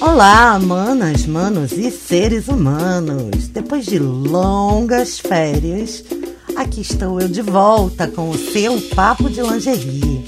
Olá, manas, manos e seres humanos! Depois de longas férias, aqui estou eu de volta com o seu Papo de Lingerie.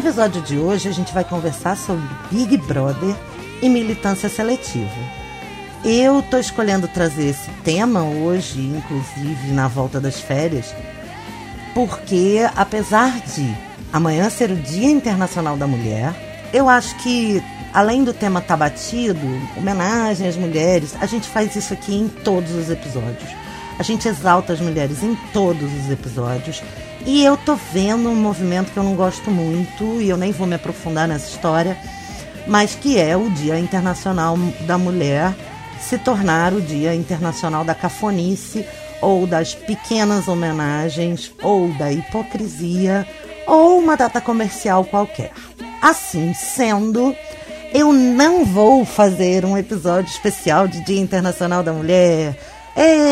Episódio de hoje, a gente vai conversar sobre Big Brother e militância seletiva. Eu tô escolhendo trazer esse tema hoje, inclusive na volta das férias, porque apesar de amanhã ser o Dia Internacional da Mulher, eu acho que além do tema estar batido, homenagem às mulheres, a gente faz isso aqui em todos os episódios. A gente exalta as mulheres em todos os episódios. E eu tô vendo um movimento que eu não gosto muito, e eu nem vou me aprofundar nessa história, mas que é o Dia Internacional da Mulher se tornar o Dia Internacional da Cafonice, ou das pequenas homenagens, ou da hipocrisia, ou uma data comercial qualquer. Assim sendo, eu não vou fazer um episódio especial de Dia Internacional da Mulher. Ei!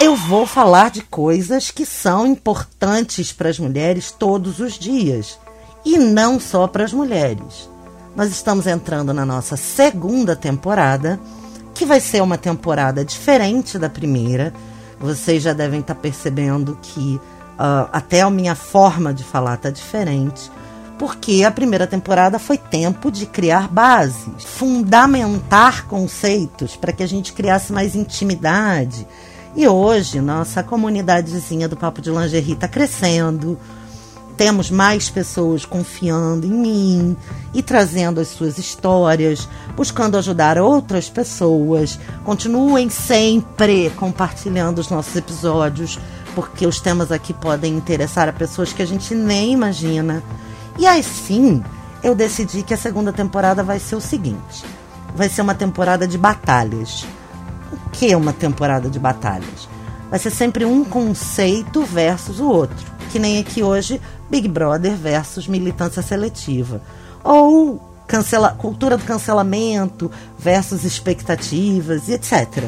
Eu vou falar de coisas que são importantes para as mulheres todos os dias. E não só para as mulheres. Nós estamos entrando na nossa segunda temporada, que vai ser uma temporada diferente da primeira. Vocês já devem estar percebendo que ah, até a minha forma de falar está diferente. Porque a primeira temporada foi tempo de criar bases, fundamentar conceitos para que a gente criasse mais intimidade. E hoje, nossa comunidadezinha do Papo de Lingerie está crescendo. Temos mais pessoas confiando em mim e trazendo as suas histórias, buscando ajudar outras pessoas. Continuem sempre compartilhando os nossos episódios, porque os temas aqui podem interessar a pessoas que a gente nem imagina. E assim, eu decidi que a segunda temporada vai ser o seguinte: vai ser uma temporada de batalhas. O que é uma temporada de batalhas? Vai ser sempre um conceito versus o outro. Que nem aqui hoje, Big Brother versus militância seletiva. Ou cancela, cultura do cancelamento versus expectativas e etc.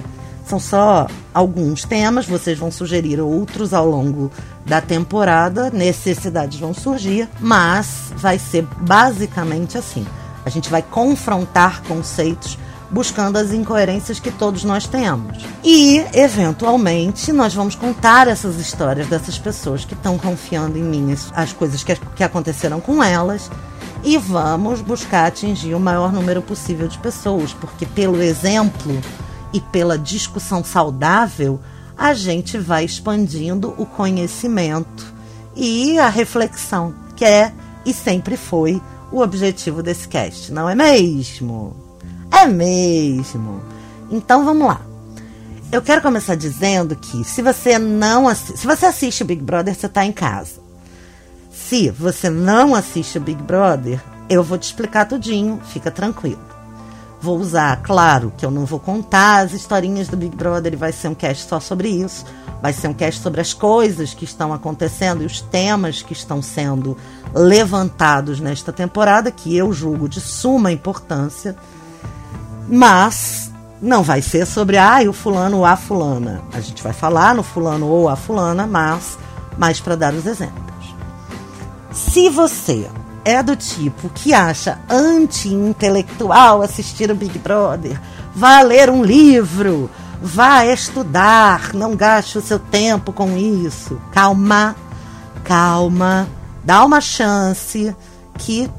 São só alguns temas, vocês vão sugerir outros ao longo da temporada, necessidades vão surgir, mas vai ser basicamente assim. A gente vai confrontar conceitos buscando as incoerências que todos nós temos. E, eventualmente, nós vamos contar essas histórias dessas pessoas que estão confiando em mim, as- as coisas que, que aconteceram com elas, e vamos buscar atingir o maior número possível de pessoas, porque pelo exemplo e pela discussão saudável, a gente vai expandindo o conhecimento e a reflexão, que é e sempre foi o objetivo desse cast, não é mesmo? É mesmo. Então vamos lá. Eu quero começar dizendo que se você não assi- se você assiste o Big Brother, você está em casa. Se você não assiste o Big Brother, eu vou te explicar tudinho, fica tranquilo. Vou usar, claro, que eu não vou contar as historinhas do Big Brother e vai ser um cast só sobre isso. Vai ser um cast sobre as coisas que estão acontecendo e os temas que estão sendo levantados nesta temporada, que eu julgo de suma importância. Mas não vai ser sobre ah, o fulano ou a fulana. A gente vai falar no fulano ou a fulana, mas mais para dar os exemplos. Se você é do tipo que acha anti-intelectual assistir o Big Brother, vá ler um livro, vá estudar, não gaste o seu tempo com isso. Calma, calma, dá uma chance que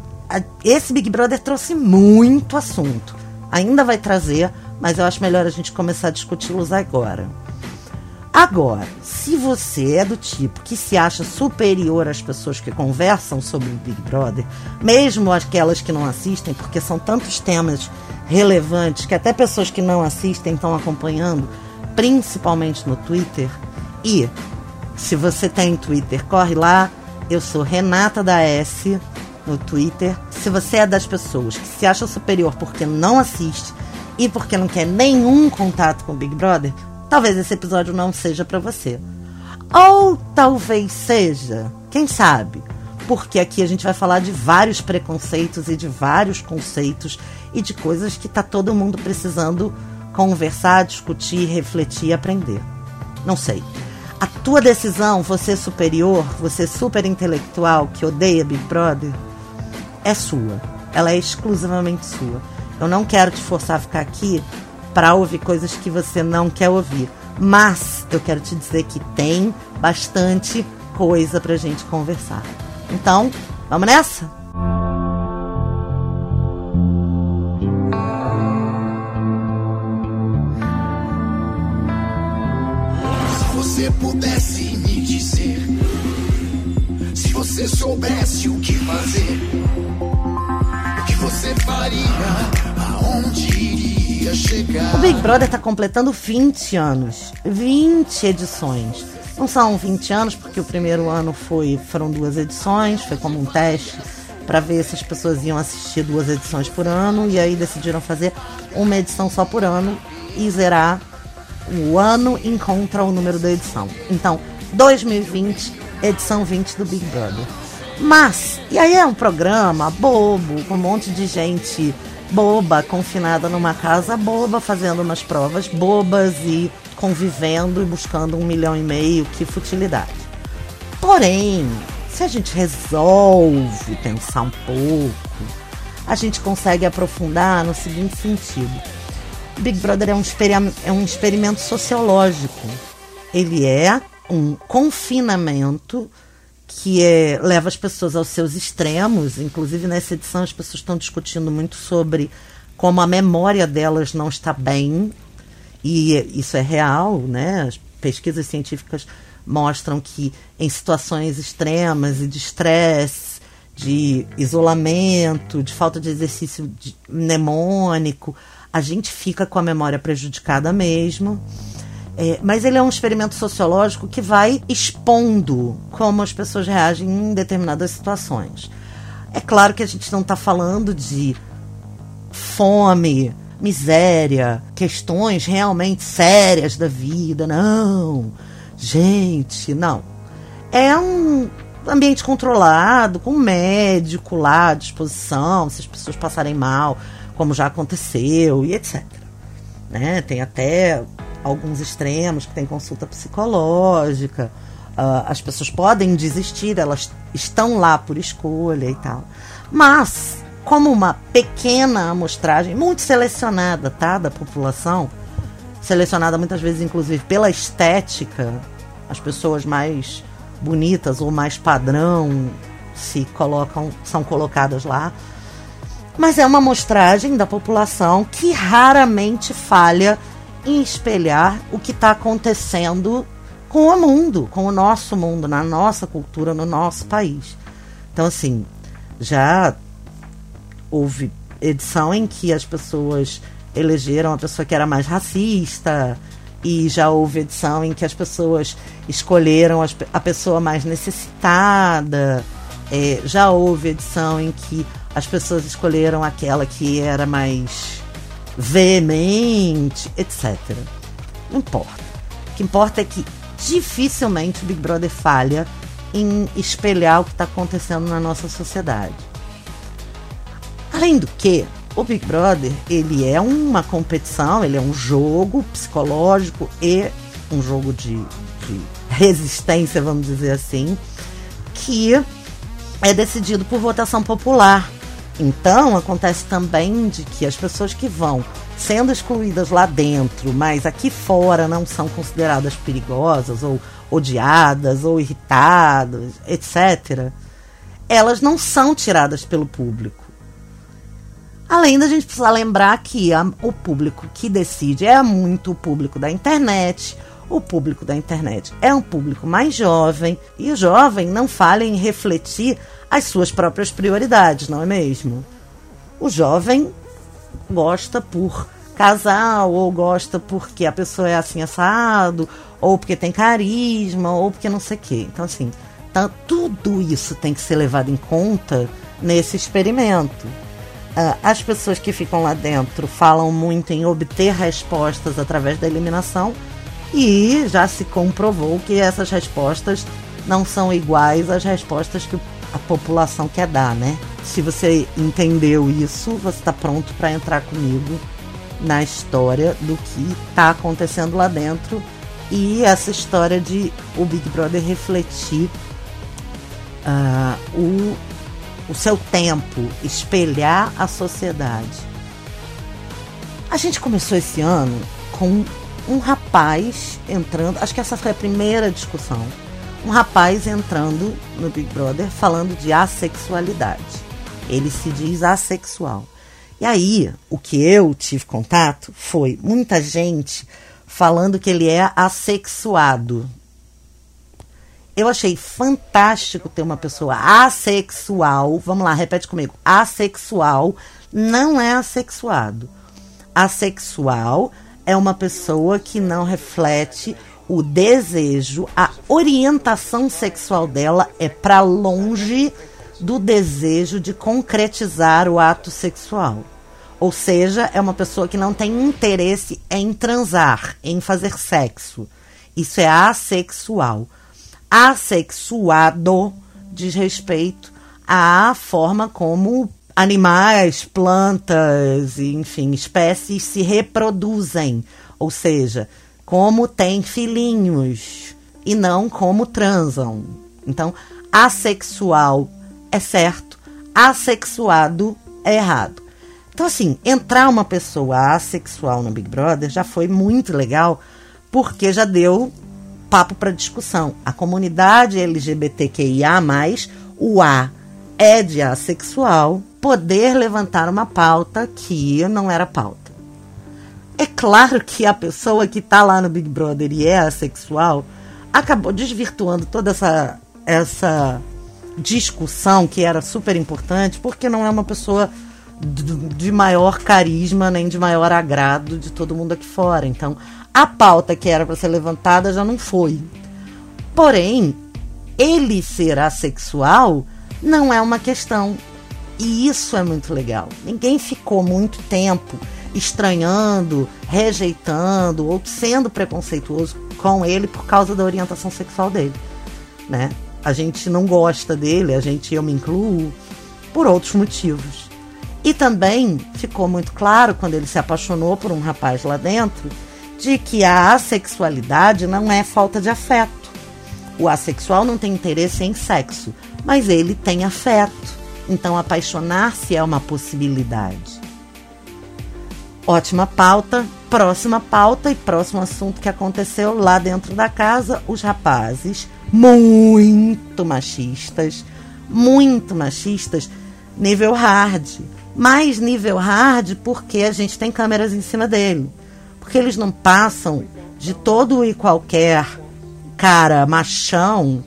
esse Big Brother trouxe muito assunto. Ainda vai trazer, mas eu acho melhor a gente começar a discuti-los agora. Agora, se você é do tipo que se acha superior às pessoas que conversam sobre o Big Brother, mesmo aquelas que não assistem, porque são tantos temas relevantes que até pessoas que não assistem estão acompanhando, principalmente no Twitter, e se você tem Twitter, corre lá. Eu sou Renata da S no Twitter. Se você é das pessoas que se acha superior porque não assiste e porque não quer nenhum contato com o Big Brother, talvez esse episódio não seja para você. Ou talvez seja, quem sabe? Porque aqui a gente vai falar de vários preconceitos e de vários conceitos e de coisas que tá todo mundo precisando conversar, discutir, refletir e aprender. Não sei. A tua decisão, você superior, você super intelectual que odeia Big Brother, é sua. Ela é exclusivamente sua. Eu não quero te forçar a ficar aqui para ouvir coisas que você não quer ouvir. Mas eu quero te dizer que tem bastante coisa pra gente conversar. Então, vamos nessa? Se você pudesse me dizer, se você soubesse o que fazer, o que você faria, aonde iria? O Big Brother está completando 20 anos. 20 edições. Não são 20 anos, porque o primeiro ano foi foram duas edições, foi como um teste para ver se as pessoas iam assistir duas edições por ano, e aí decidiram fazer uma edição só por ano e zerar o ano encontra o número da edição. Então, 2020, edição 20 do Big Brother. Mas, e aí é um programa bobo, com um monte de gente boba, confinada numa casa boba, fazendo umas provas bobas e convivendo e buscando um milhão e meio, que futilidade. Porém, se a gente resolve pensar um pouco, a gente consegue aprofundar no seguinte sentido. O Big Brother é um, é um experimento sociológico. Ele é um confinamento que é, leva as pessoas aos seus extremos. Inclusive, nessa edição, as pessoas estão discutindo muito sobre como a memória delas não está bem. E isso é real, né? As pesquisas científicas mostram que em situações extremas e de estresse, de isolamento, de falta de exercício mnemônico, a gente fica com a memória prejudicada mesmo. É, mas ele é um experimento sociológico que vai expondo como as pessoas reagem em determinadas situações. É claro que a gente não está falando de fome, miséria, questões realmente sérias da vida, não. Gente, não. É um ambiente controlado, com um médico lá à disposição, se as pessoas passarem mal como já aconteceu e etc. Né? Tem até alguns extremos que tem consulta psicológica. Uh, as pessoas podem desistir, elas estão lá por escolha e tal. Mas, como uma pequena amostragem, muito selecionada, tá? Da população, selecionada muitas vezes, inclusive, pela estética, as pessoas mais bonitas ou mais padrão se colocam, são colocadas lá mas é uma amostragem da população que raramente falha em espelhar o que está acontecendo com o mundo, com o nosso mundo, na nossa cultura, no nosso país. Então, assim, já houve edição em que as pessoas elegeram a pessoa que era mais racista, e já houve edição em que as pessoas escolheram a pessoa mais necessitada. É, já houve edição em que as pessoas escolheram aquela que era mais veemente, etc. Não importa. O que importa é que dificilmente o Big Brother falha em espelhar o que está acontecendo na nossa sociedade. Além do que, o Big Brother ele é uma competição, ele é um jogo psicológico e um jogo de, de resistência, vamos dizer assim, que é decidido por votação popular. Então, acontece também de que as pessoas que vão sendo excluídas lá dentro, mas aqui fora não são consideradas perigosas ou odiadas ou irritadas, etc., elas não são tiradas pelo público. Além da gente precisar lembrar que a, o público que decide é muito o público da internet, o público da internet é um público mais jovem e o jovem não falha em refletir as suas próprias prioridades, não é mesmo? O jovem gosta por casal, ou gosta porque a pessoa é assim assado, ou porque tem carisma, ou porque não sei o quê. Então, assim, tá, tudo isso tem que ser levado em conta nesse experimento. Uh, as pessoas que ficam lá dentro falam muito em obter respostas através da eliminação, e já se comprovou que essas respostas não são iguais às respostas que a população quer dar, né? Se você entendeu isso, você está pronto para entrar comigo na história do que está acontecendo lá dentro e essa história de o Big Brother refletir uh, o, o seu tempo, espelhar a sociedade. A gente começou esse ano com um rapaz entrando, acho que essa foi a primeira discussão. Um rapaz entrando no Big Brother falando de assexualidade. Ele se diz assexual. E aí, o que eu tive contato foi muita gente falando que ele é assexuado. Eu achei fantástico ter uma pessoa assexual. Vamos lá, repete comigo. Assexual não é assexuado. Assexual é uma pessoa que não reflete o desejo, a orientação sexual dela é para longe do desejo de concretizar o ato sexual. Ou seja, é uma pessoa que não tem interesse em transar, em fazer sexo. Isso é assexual. Assexuado diz respeito à forma como animais, plantas, enfim, espécies se reproduzem. Ou seja, como têm filhinhos e não como transam. Então, assexual é certo, assexuado é errado. Então, assim, entrar uma pessoa assexual no Big Brother já foi muito legal, porque já deu papo para discussão. A comunidade LGBTQIA, o A é de assexual, poder levantar uma pauta que não era pauta. É claro que a pessoa que está lá no Big Brother e é assexual acabou desvirtuando toda essa, essa discussão que era super importante, porque não é uma pessoa de maior carisma nem de maior agrado de todo mundo aqui fora. Então, a pauta que era para ser levantada já não foi. Porém, ele ser assexual não é uma questão. E isso é muito legal. Ninguém ficou muito tempo estranhando, rejeitando ou sendo preconceituoso com ele por causa da orientação sexual dele, né? A gente não gosta dele, a gente eu me incluo por outros motivos. E também ficou muito claro quando ele se apaixonou por um rapaz lá dentro de que a assexualidade não é falta de afeto. O assexual não tem interesse em sexo, mas ele tem afeto. Então apaixonar-se é uma possibilidade. Ótima pauta. Próxima pauta e próximo assunto que aconteceu lá dentro da casa: os rapazes muito machistas, muito machistas, nível hard. Mais nível hard porque a gente tem câmeras em cima dele. Porque eles não passam de todo e qualquer cara machão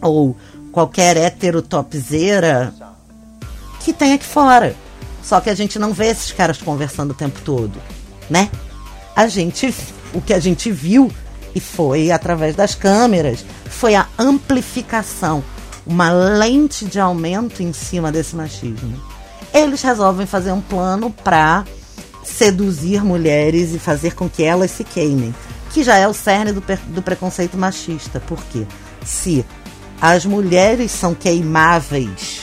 ou qualquer hétero topzeira que tem aqui fora. Só que a gente não vê esses caras conversando o tempo todo, né? A gente, o que a gente viu e foi através das câmeras, foi a amplificação, uma lente de aumento em cima desse machismo. Eles resolvem fazer um plano para seduzir mulheres e fazer com que elas se queimem, que já é o cerne do, do preconceito machista. Porque se as mulheres são queimáveis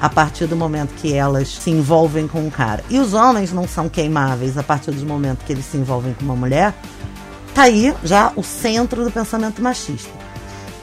a partir do momento que elas se envolvem com um cara. E os homens não são queimáveis a partir do momento que eles se envolvem com uma mulher. Tá aí já o centro do pensamento machista.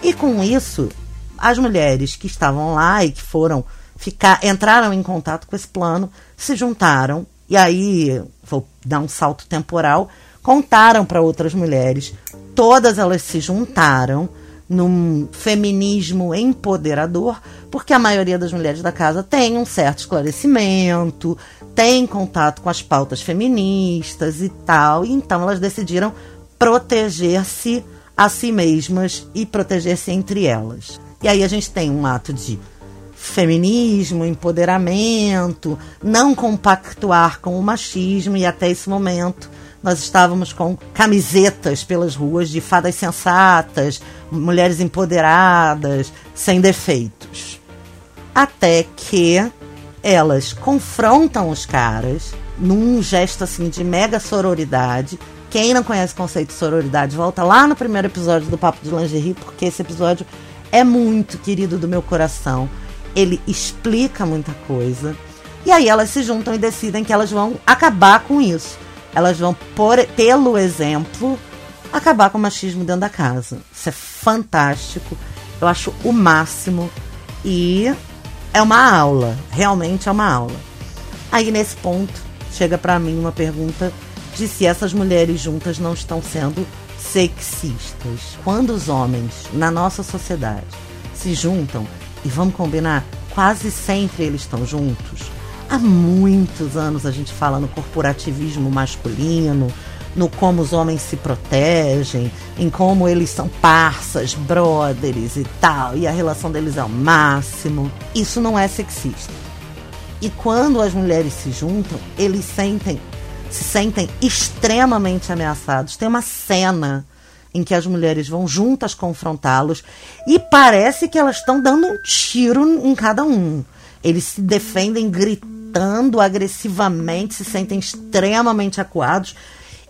E com isso, as mulheres que estavam lá e que foram ficar, entraram em contato com esse plano, se juntaram e aí vou dar um salto temporal, contaram para outras mulheres, todas elas se juntaram num feminismo empoderador, porque a maioria das mulheres da casa tem um certo esclarecimento, tem contato com as pautas feministas e tal, e então elas decidiram proteger-se a si mesmas e proteger-se entre elas. E aí a gente tem um ato de feminismo, empoderamento, não compactuar com o machismo, e até esse momento nós estávamos com camisetas pelas ruas de fadas sensatas, mulheres empoderadas, sem defeitos. Até que elas confrontam os caras num gesto assim de mega sororidade. Quem não conhece o conceito de sororidade, volta lá no primeiro episódio do Papo de Lingerie, porque esse episódio é muito querido do meu coração. Ele explica muita coisa. E aí elas se juntam e decidem que elas vão acabar com isso. Elas vão, por, pelo exemplo, acabar com o machismo dentro da casa. Isso é fantástico. Eu acho o máximo. E é uma aula. Realmente é uma aula. Aí nesse ponto, chega para mim uma pergunta de se essas mulheres juntas não estão sendo sexistas. Quando os homens na nossa sociedade se juntam, e vamos combinar, quase sempre eles estão juntos. Há muitos anos a gente fala no corporativismo masculino, no como os homens se protegem, em como eles são parças, brothers e tal, e a relação deles é o máximo. Isso não é sexista. E quando as mulheres se juntam, eles sentem se sentem extremamente ameaçados. Tem uma cena em que as mulheres vão juntas confrontá-los e parece que elas estão dando um tiro em cada um. Eles se defendem gritando agressivamente, se sentem extremamente acuados.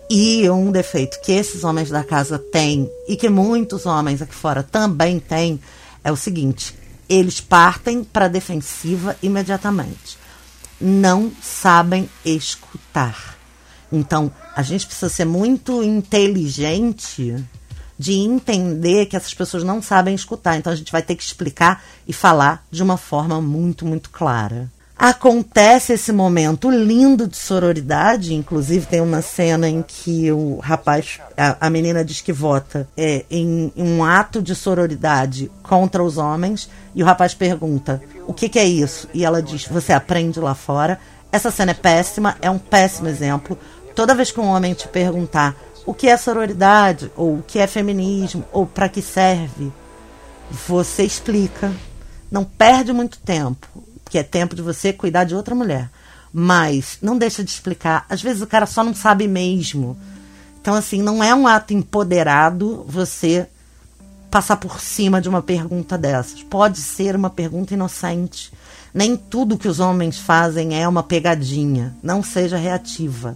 E um defeito que esses homens da casa têm e que muitos homens aqui fora também têm é o seguinte: eles partem para a defensiva imediatamente. Não sabem escutar. Então, a gente precisa ser muito inteligente de entender que essas pessoas não sabem escutar. Então, a gente vai ter que explicar e falar de uma forma muito, muito clara. Acontece esse momento lindo de sororidade, inclusive tem uma cena em que o rapaz, a, a menina diz que vota é, em, em, um ato de sororidade contra os homens, e o rapaz pergunta: o que, que é isso? E ela diz: você aprende lá fora. Essa cena é péssima, é um péssimo exemplo, Toda vez que um homem te perguntar o que é sororidade, ou o que é feminismo, ou para que serve, você explica. Não perde muito tempo, que é tempo de você cuidar de outra mulher. Mas não deixa de explicar. Às vezes o cara só não sabe mesmo. Então, assim, não é um ato empoderado você passar por cima de uma pergunta dessas. Pode ser uma pergunta inocente. Nem tudo que os homens fazem é uma pegadinha. Não seja reativa.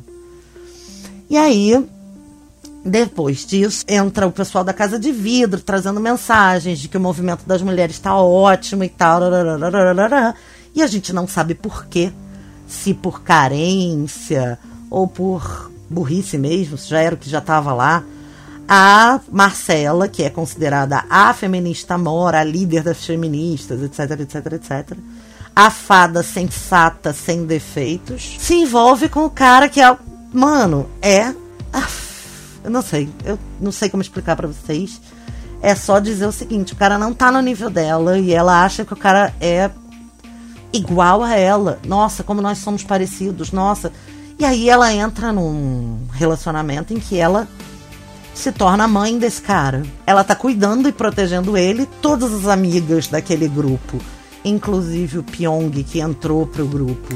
E aí, depois disso, entra o pessoal da Casa de Vidro trazendo mensagens de que o movimento das mulheres está ótimo e tal. E a gente não sabe por quê. Se por carência ou por burrice mesmo, se já era o que já estava lá. A Marcela, que é considerada a feminista mora, a líder das feministas, etc, etc, etc. A fada sensata, sem defeitos, se envolve com o cara que é Mano, é. Eu não sei. Eu não sei como explicar para vocês. É só dizer o seguinte: o cara não tá no nível dela e ela acha que o cara é igual a ela. Nossa, como nós somos parecidos. Nossa. E aí ela entra num relacionamento em que ela se torna a mãe desse cara. Ela tá cuidando e protegendo ele, todas as amigas daquele grupo, inclusive o Pyong que entrou pro grupo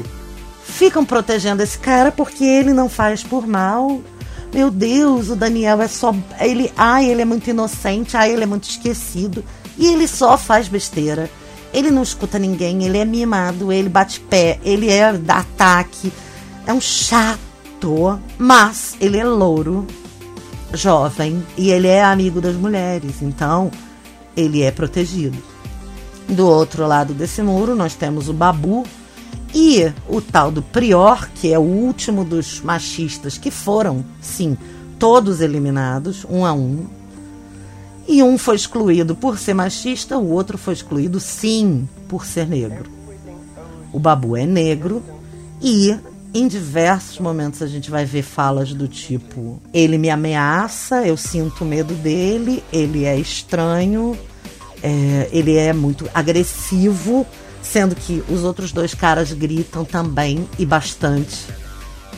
ficam protegendo esse cara porque ele não faz por mal. Meu Deus, o Daniel é só. Ele, ai, ele é muito inocente, ai, ele é muito esquecido. E ele só faz besteira. Ele não escuta ninguém, ele é mimado, ele bate pé, ele é da ataque. É um chato, mas ele é louro, jovem e ele é amigo das mulheres, então ele é protegido. Do outro lado desse muro, nós temos o Babu, e o tal do Prior, que é o último dos machistas que foram, sim, todos eliminados, um a um. E um foi excluído por ser machista, o outro foi excluído, sim, por ser negro. O Babu é negro e em diversos momentos a gente vai ver falas do tipo: ele me ameaça, eu sinto medo dele, ele é estranho, é, ele é muito agressivo Sendo que os outros dois caras gritam também e bastante.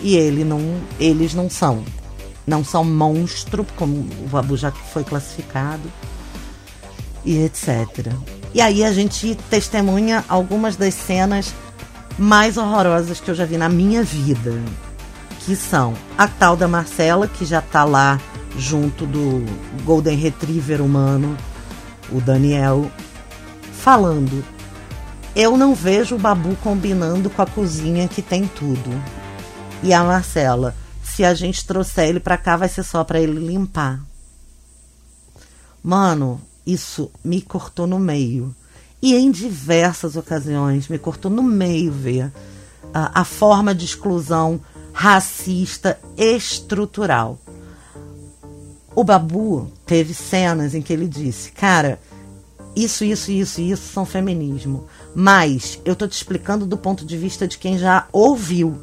E ele não, eles não são. Não são monstro, como o Babu já foi classificado, e etc. E aí a gente testemunha algumas das cenas mais horrorosas que eu já vi na minha vida. Que são a tal da Marcela, que já tá lá junto do Golden Retriever humano, o Daniel, falando. Eu não vejo o Babu combinando com a cozinha que tem tudo. E a Marcela, se a gente trouxer ele pra cá, vai ser só pra ele limpar. Mano, isso me cortou no meio. E em diversas ocasiões me cortou no meio ver a, a forma de exclusão racista estrutural. O Babu teve cenas em que ele disse: Cara, isso, isso, isso, isso são feminismo. Mas eu tô te explicando do ponto de vista de quem já ouviu.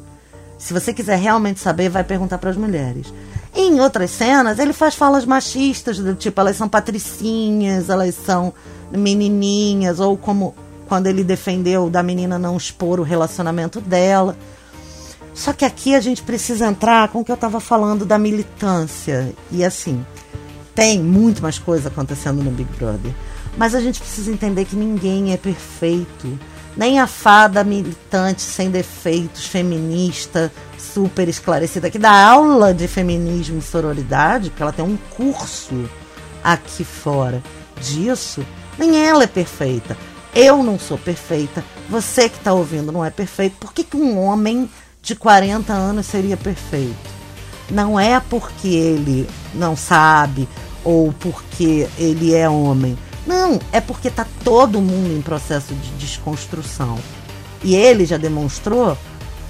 Se você quiser realmente saber, vai perguntar para as mulheres. Em outras cenas, ele faz falas machistas, do tipo, elas são patricinhas, elas são menininhas, ou como quando ele defendeu da menina não expor o relacionamento dela. Só que aqui a gente precisa entrar com o que eu estava falando da militância. E assim, tem muito mais coisa acontecendo no Big Brother. Mas a gente precisa entender que ninguém é perfeito. Nem a fada militante sem defeitos, feminista, super esclarecida, que dá aula de feminismo e sororidade, porque ela tem um curso aqui fora disso, nem ela é perfeita. Eu não sou perfeita. Você que está ouvindo não é perfeito. Por que, que um homem de 40 anos seria perfeito? Não é porque ele não sabe ou porque ele é homem. Não, é porque está todo mundo em processo de desconstrução. E ele já demonstrou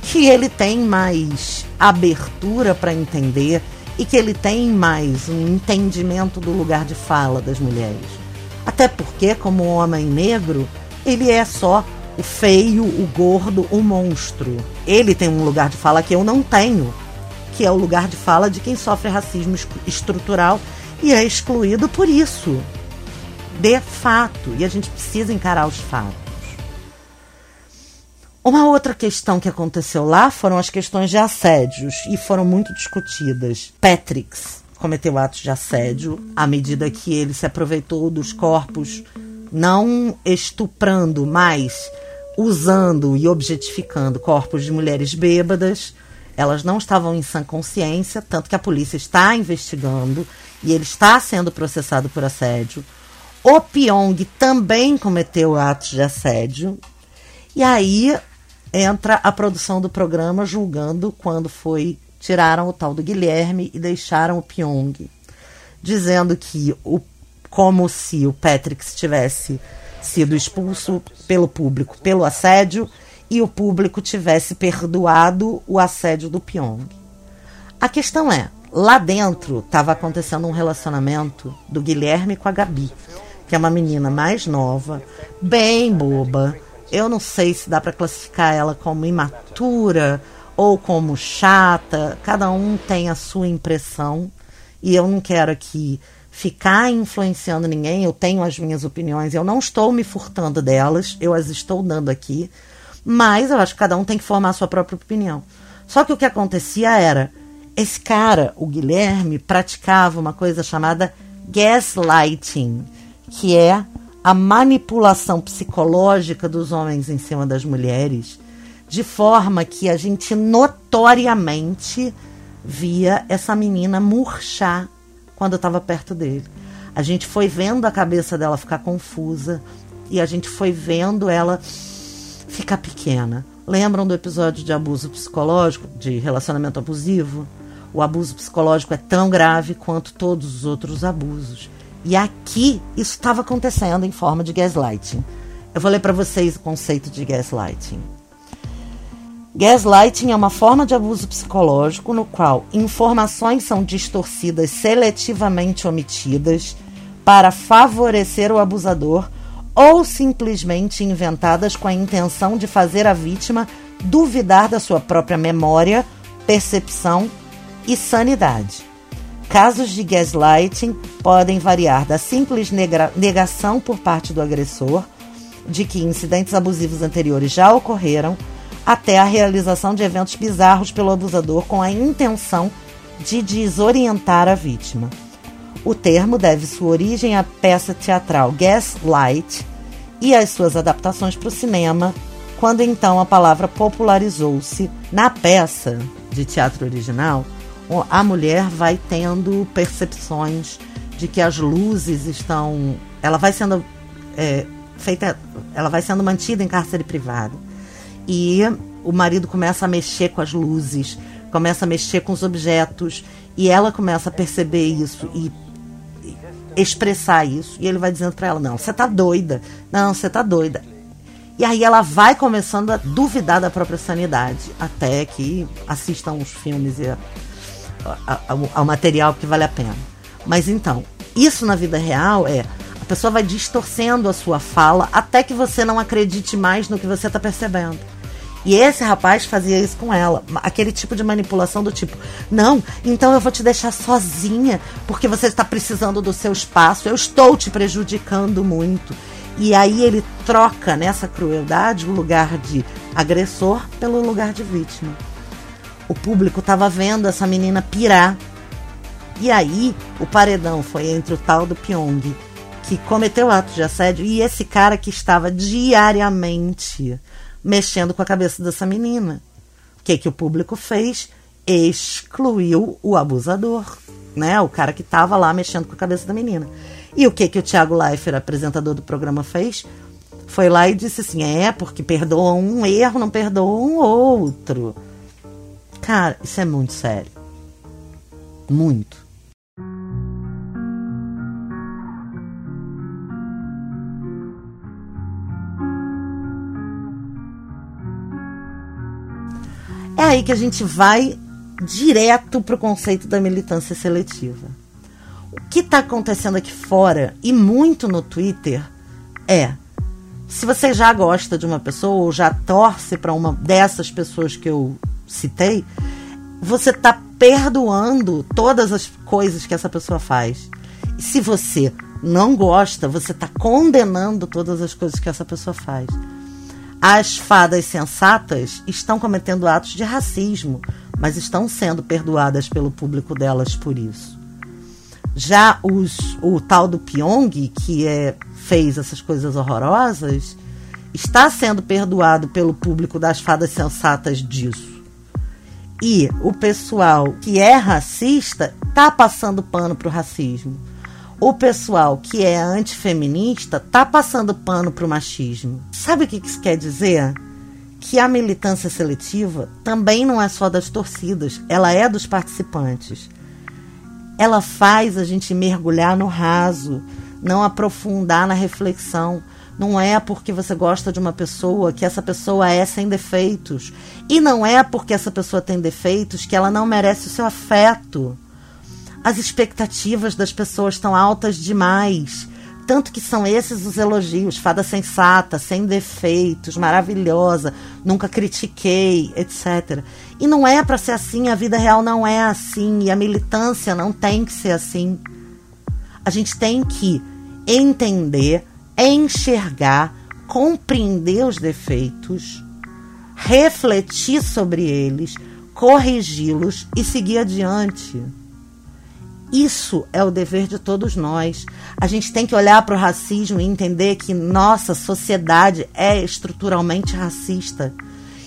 que ele tem mais abertura para entender e que ele tem mais um entendimento do lugar de fala das mulheres. Até porque, como homem negro, ele é só o feio, o gordo, o monstro. Ele tem um lugar de fala que eu não tenho, que é o lugar de fala de quem sofre racismo estrutural e é excluído por isso. De fato. E a gente precisa encarar os fatos. Uma outra questão que aconteceu lá foram as questões de assédios e foram muito discutidas. Patricks cometeu atos de assédio à medida que ele se aproveitou dos corpos, não estuprando, mas usando e objetificando corpos de mulheres bêbadas. Elas não estavam em sã consciência, tanto que a polícia está investigando e ele está sendo processado por assédio. O Pyong também cometeu atos de assédio. E aí entra a produção do programa julgando quando foi tiraram o tal do Guilherme e deixaram o Pyong, dizendo que o como se o Patrick tivesse sido expulso pelo público pelo assédio e o público tivesse perdoado o assédio do Pyong. A questão é, lá dentro estava acontecendo um relacionamento do Guilherme com a Gabi, que é uma menina mais nova, bem boba, eu não sei se dá para classificar ela como imatura ou como chata. Cada um tem a sua impressão. E eu não quero aqui ficar influenciando ninguém. Eu tenho as minhas opiniões. Eu não estou me furtando delas. Eu as estou dando aqui. Mas eu acho que cada um tem que formar a sua própria opinião. Só que o que acontecia era. Esse cara, o Guilherme, praticava uma coisa chamada gaslighting, que é a manipulação psicológica dos homens em cima das mulheres, de forma que a gente notoriamente via essa menina murchar quando estava perto dele. A gente foi vendo a cabeça dela ficar confusa e a gente foi vendo ela ficar pequena. Lembram do episódio de abuso psicológico, de relacionamento abusivo? O abuso psicológico é tão grave quanto todos os outros abusos. E aqui isso estava acontecendo em forma de gaslighting. Eu vou ler para vocês o conceito de gaslighting. Gaslighting é uma forma de abuso psicológico no qual informações são distorcidas seletivamente omitidas para favorecer o abusador ou simplesmente inventadas com a intenção de fazer a vítima duvidar da sua própria memória, percepção e sanidade. Casos de gaslighting podem variar da simples negação por parte do agressor de que incidentes abusivos anteriores já ocorreram, até a realização de eventos bizarros pelo abusador com a intenção de desorientar a vítima. O termo deve sua origem à peça teatral Gaslight e às suas adaptações para o cinema, quando então a palavra popularizou-se na peça de teatro original, a mulher vai tendo percepções de que as luzes estão. Ela vai sendo é, feita. Ela vai sendo mantida em cárcere privado. E o marido começa a mexer com as luzes, começa a mexer com os objetos, e ela começa a perceber isso e expressar isso. E ele vai dizendo para ela: Não, você tá doida. Não, você tá doida. E aí ela vai começando a duvidar da própria sanidade, até que assistam os filmes e ao material que vale a pena. Mas então, isso na vida real é a pessoa vai distorcendo a sua fala até que você não acredite mais no que você está percebendo. E esse rapaz fazia isso com ela. Aquele tipo de manipulação do tipo: não, então eu vou te deixar sozinha porque você está precisando do seu espaço, eu estou te prejudicando muito. E aí ele troca nessa crueldade o lugar de agressor pelo lugar de vítima. O público estava vendo essa menina pirar. E aí o paredão foi entre o tal do Pyong, que cometeu ato de assédio, e esse cara que estava diariamente mexendo com a cabeça dessa menina. O que, que o público fez? Excluiu o abusador, né? O cara que estava lá mexendo com a cabeça da menina. E o que, que o Thiago Leifert, apresentador do programa, fez? Foi lá e disse assim: é, porque perdoa um erro, não perdoa um outro. Cara, isso é muito sério. Muito. É aí que a gente vai direto para o conceito da militância seletiva. O que está acontecendo aqui fora e muito no Twitter é: se você já gosta de uma pessoa ou já torce para uma dessas pessoas que eu citei, você está perdoando todas as coisas que essa pessoa faz. E se você não gosta, você está condenando todas as coisas que essa pessoa faz. As fadas sensatas estão cometendo atos de racismo, mas estão sendo perdoadas pelo público delas por isso. Já os, o tal do Pyong, que é, fez essas coisas horrorosas, está sendo perdoado pelo público das fadas sensatas disso. E o pessoal que é racista está passando pano para o racismo o pessoal que é antifeminista tá passando pano pro machismo. Sabe o que isso quer dizer? Que a militância seletiva também não é só das torcidas, ela é dos participantes. Ela faz a gente mergulhar no raso, não aprofundar na reflexão. Não é porque você gosta de uma pessoa que essa pessoa é sem defeitos. E não é porque essa pessoa tem defeitos que ela não merece o seu afeto. As expectativas das pessoas estão altas demais. Tanto que são esses os elogios, fada sensata, sem defeitos, maravilhosa, nunca critiquei, etc. E não é para ser assim, a vida real não é assim, e a militância não tem que ser assim. A gente tem que entender, enxergar, compreender os defeitos, refletir sobre eles, corrigi-los e seguir adiante. Isso é o dever de todos nós. A gente tem que olhar para o racismo e entender que nossa sociedade é estruturalmente racista.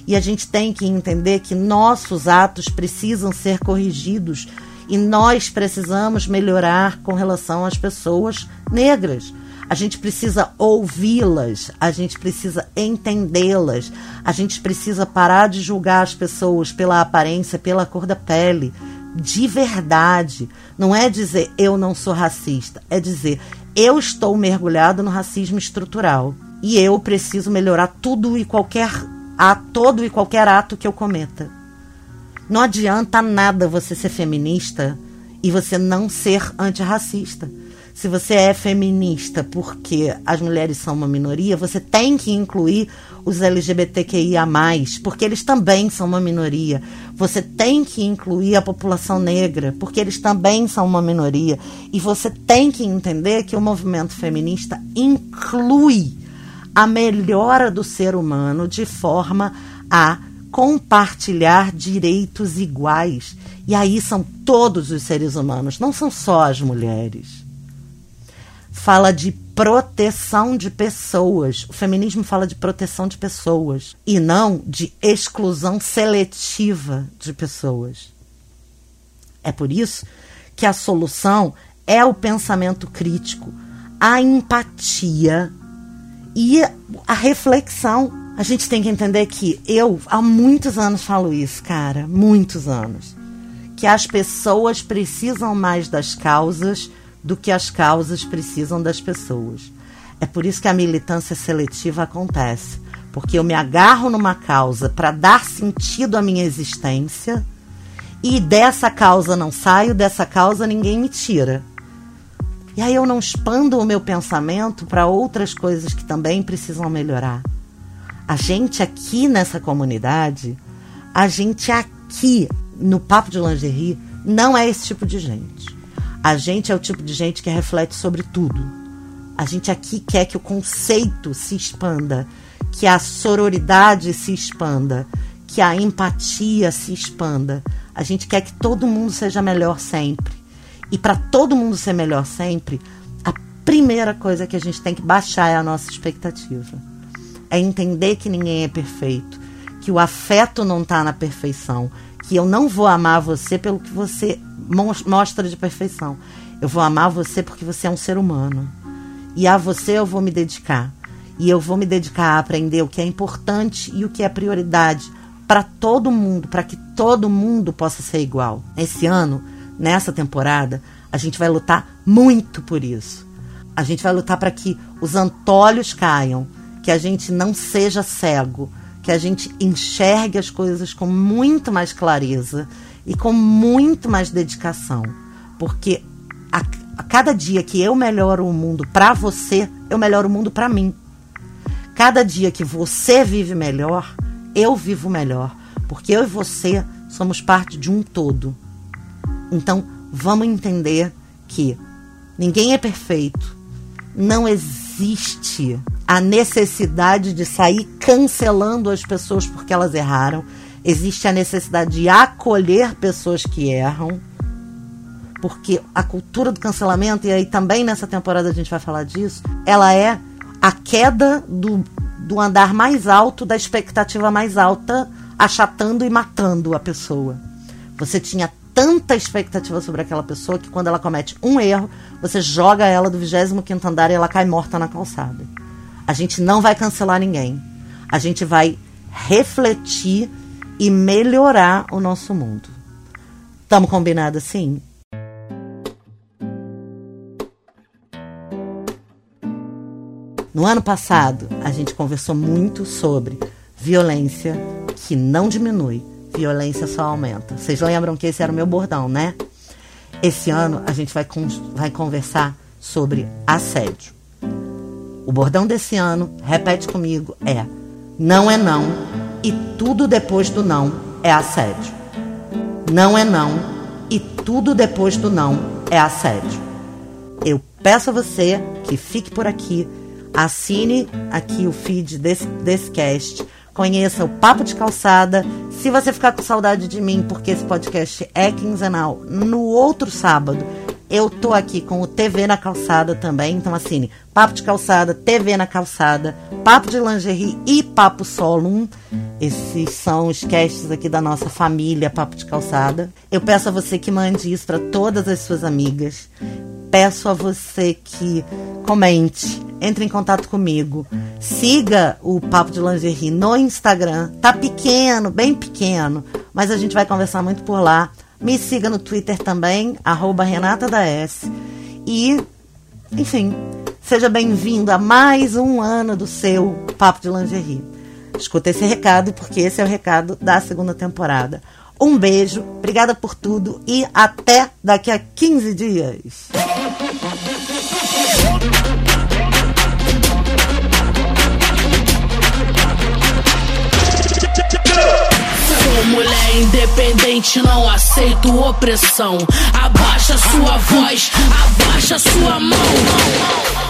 E a gente tem que entender que nossos atos precisam ser corrigidos e nós precisamos melhorar com relação às pessoas negras. A gente precisa ouvi-las, a gente precisa entendê-las, a gente precisa parar de julgar as pessoas pela aparência, pela cor da pele de verdade. Não é dizer eu não sou racista, é dizer eu estou mergulhado no racismo estrutural e eu preciso melhorar tudo e qualquer a todo e qualquer ato que eu cometa. Não adianta nada você ser feminista e você não ser antirracista. Se você é feminista porque as mulheres são uma minoria, você tem que incluir os LGBTQIA, porque eles também são uma minoria. Você tem que incluir a população negra, porque eles também são uma minoria. E você tem que entender que o movimento feminista inclui a melhora do ser humano de forma a compartilhar direitos iguais. E aí são todos os seres humanos, não são só as mulheres. Fala de proteção de pessoas. O feminismo fala de proteção de pessoas e não de exclusão seletiva de pessoas. É por isso que a solução é o pensamento crítico, a empatia e a reflexão. A gente tem que entender que eu há muitos anos falo isso, cara, muitos anos, que as pessoas precisam mais das causas do que as causas precisam das pessoas. É por isso que a militância seletiva acontece, porque eu me agarro numa causa para dar sentido à minha existência e dessa causa não saio, dessa causa ninguém me tira. E aí eu não expando o meu pensamento para outras coisas que também precisam melhorar. A gente aqui nessa comunidade, a gente aqui no Papo de Lingerie não é esse tipo de gente. A gente é o tipo de gente que reflete sobre tudo. A gente aqui quer que o conceito se expanda, que a sororidade se expanda, que a empatia se expanda. A gente quer que todo mundo seja melhor sempre. E para todo mundo ser melhor sempre, a primeira coisa que a gente tem que baixar é a nossa expectativa. É entender que ninguém é perfeito, que o afeto não está na perfeição, que eu não vou amar você pelo que você mostra de perfeição. Eu vou amar você porque você é um ser humano. E a você eu vou me dedicar. E eu vou me dedicar a aprender o que é importante e o que é prioridade para todo mundo, para que todo mundo possa ser igual. Esse ano, nessa temporada, a gente vai lutar muito por isso. A gente vai lutar para que os antolhos caiam, que a gente não seja cego, que a gente enxergue as coisas com muito mais clareza e com muito mais dedicação. Porque a, a cada dia que eu melhoro o mundo para você, eu melhoro o mundo para mim. Cada dia que você vive melhor, eu vivo melhor. Porque eu e você somos parte de um todo. Então, vamos entender que ninguém é perfeito. Não existe a necessidade de sair cancelando as pessoas porque elas erraram. Existe a necessidade de acolher pessoas que erram. Porque a cultura do cancelamento, e aí também nessa temporada a gente vai falar disso, ela é a queda do, do andar mais alto, da expectativa mais alta, achatando e matando a pessoa. Você tinha tanta expectativa sobre aquela pessoa que quando ela comete um erro, você joga ela do 25 andar e ela cai morta na calçada. A gente não vai cancelar ninguém. A gente vai refletir e melhorar o nosso mundo. Estamos combinados assim? No ano passado, a gente conversou muito sobre violência que não diminui, violência só aumenta. Vocês lembram que esse era o meu bordão, né? Esse ano a gente vai, vai conversar sobre assédio. O bordão desse ano, repete comigo, é: não é não e tudo depois do não é assédio. Não é não e tudo depois do não é assédio. Eu peço a você que fique por aqui, assine aqui o feed desse, desse cast, conheça o Papo de Calçada. Se você ficar com saudade de mim, porque esse podcast é quinzenal, no outro sábado eu tô aqui com o TV na calçada também, então assine Papo de Calçada, TV na calçada, Papo de Lingerie e Papo Solum. Esses são os casts aqui da nossa família Papo de Calçada. Eu peço a você que mande isso para todas as suas amigas. Peço a você que comente, entre em contato comigo. Siga o Papo de Lingerie no Instagram. Tá pequeno, bem pequeno, mas a gente vai conversar muito por lá. Me siga no Twitter também, Renata da S. E, enfim, seja bem-vindo a mais um ano do seu Papo de Lingerie. Escuta esse recado, porque esse é o recado da segunda temporada. Um beijo, obrigada por tudo e até daqui a 15 dias. Mulher independente, não aceito opressão. Abaixa sua voz, abaixa sua mão.